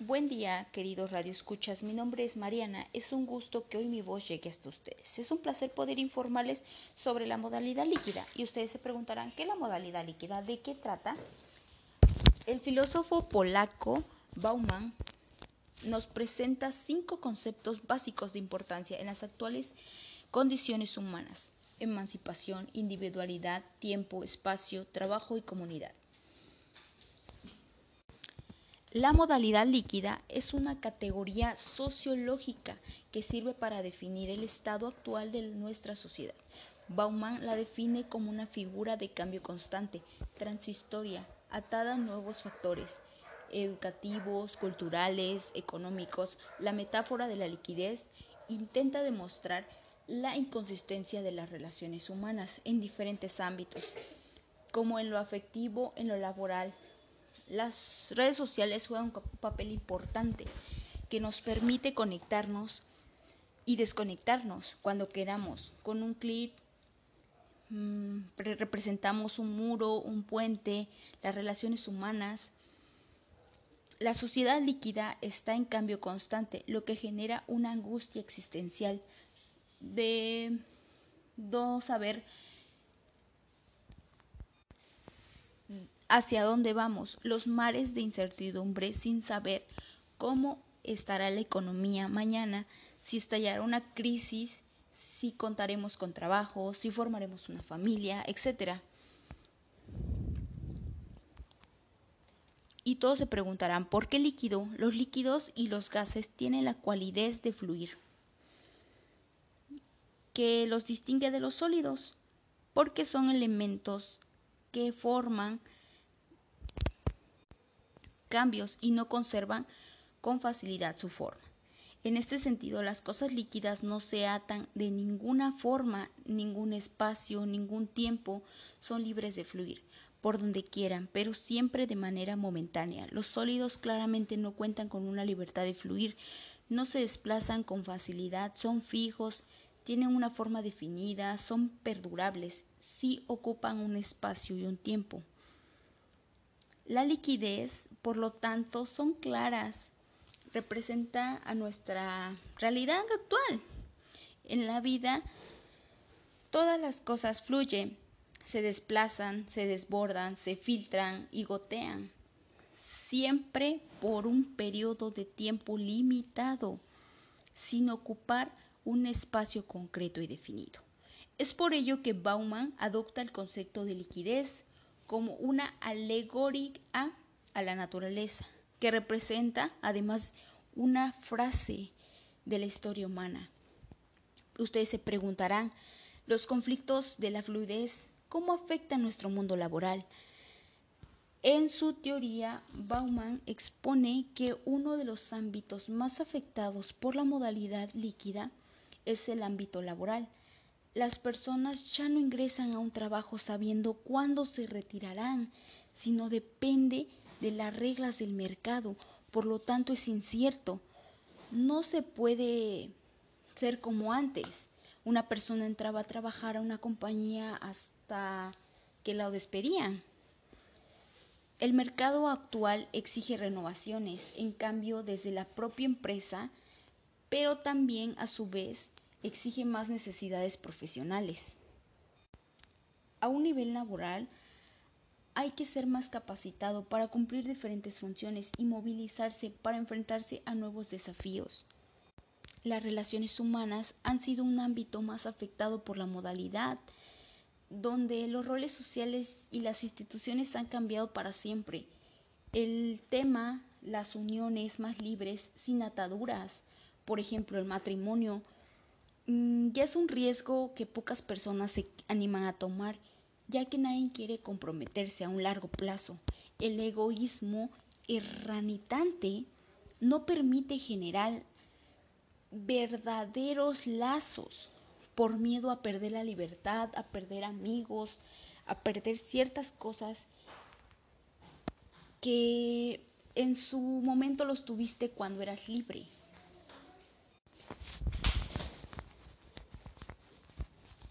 Buen día, queridos radioescuchas. Mi nombre es Mariana. Es un gusto que hoy mi voz llegue hasta ustedes. Es un placer poder informarles sobre la modalidad líquida. Y ustedes se preguntarán, ¿qué es la modalidad líquida? ¿De qué trata? El filósofo polaco Bauman nos presenta cinco conceptos básicos de importancia en las actuales condiciones humanas. Emancipación, individualidad, tiempo, espacio, trabajo y comunidad. La modalidad líquida es una categoría sociológica que sirve para definir el estado actual de nuestra sociedad. Bauman la define como una figura de cambio constante, transistoria, atada a nuevos factores educativos, culturales, económicos. La metáfora de la liquidez intenta demostrar la inconsistencia de las relaciones humanas en diferentes ámbitos, como en lo afectivo, en lo laboral, las redes sociales juegan un papel importante que nos permite conectarnos y desconectarnos cuando queramos. Con un clic mm, representamos un muro, un puente, las relaciones humanas. La sociedad líquida está en cambio constante, lo que genera una angustia existencial de no saber hacia dónde vamos, los mares de incertidumbre sin saber cómo estará la economía mañana, si estallará una crisis, si contaremos con trabajo, si formaremos una familia, etc. Y todos se preguntarán, ¿por qué líquido? Los líquidos y los gases tienen la cualidad de fluir, que los distingue de los sólidos, porque son elementos que forman cambios y no conservan con facilidad su forma. En este sentido, las cosas líquidas no se atan de ninguna forma, ningún espacio, ningún tiempo, son libres de fluir por donde quieran, pero siempre de manera momentánea. Los sólidos claramente no cuentan con una libertad de fluir, no se desplazan con facilidad, son fijos, tienen una forma definida, son perdurables, sí ocupan un espacio y un tiempo. La liquidez, por lo tanto, son claras, representa a nuestra realidad actual. En la vida, todas las cosas fluyen, se desplazan, se desbordan, se filtran y gotean, siempre por un periodo de tiempo limitado, sin ocupar un espacio concreto y definido. Es por ello que Bauman adopta el concepto de liquidez como una alegoría a la naturaleza, que representa además una frase de la historia humana. Ustedes se preguntarán, los conflictos de la fluidez, ¿cómo afectan nuestro mundo laboral? En su teoría, Bauman expone que uno de los ámbitos más afectados por la modalidad líquida es el ámbito laboral, las personas ya no ingresan a un trabajo sabiendo cuándo se retirarán, sino depende de las reglas del mercado, por lo tanto es incierto. No se puede ser como antes. Una persona entraba a trabajar a una compañía hasta que la despedían. El mercado actual exige renovaciones, en cambio desde la propia empresa, pero también a su vez exige más necesidades profesionales. A un nivel laboral, hay que ser más capacitado para cumplir diferentes funciones y movilizarse para enfrentarse a nuevos desafíos. Las relaciones humanas han sido un ámbito más afectado por la modalidad, donde los roles sociales y las instituciones han cambiado para siempre. El tema, las uniones más libres, sin ataduras, por ejemplo, el matrimonio, ya es un riesgo que pocas personas se animan a tomar, ya que nadie quiere comprometerse a un largo plazo. El egoísmo erranitante no permite generar verdaderos lazos por miedo a perder la libertad, a perder amigos, a perder ciertas cosas que en su momento los tuviste cuando eras libre.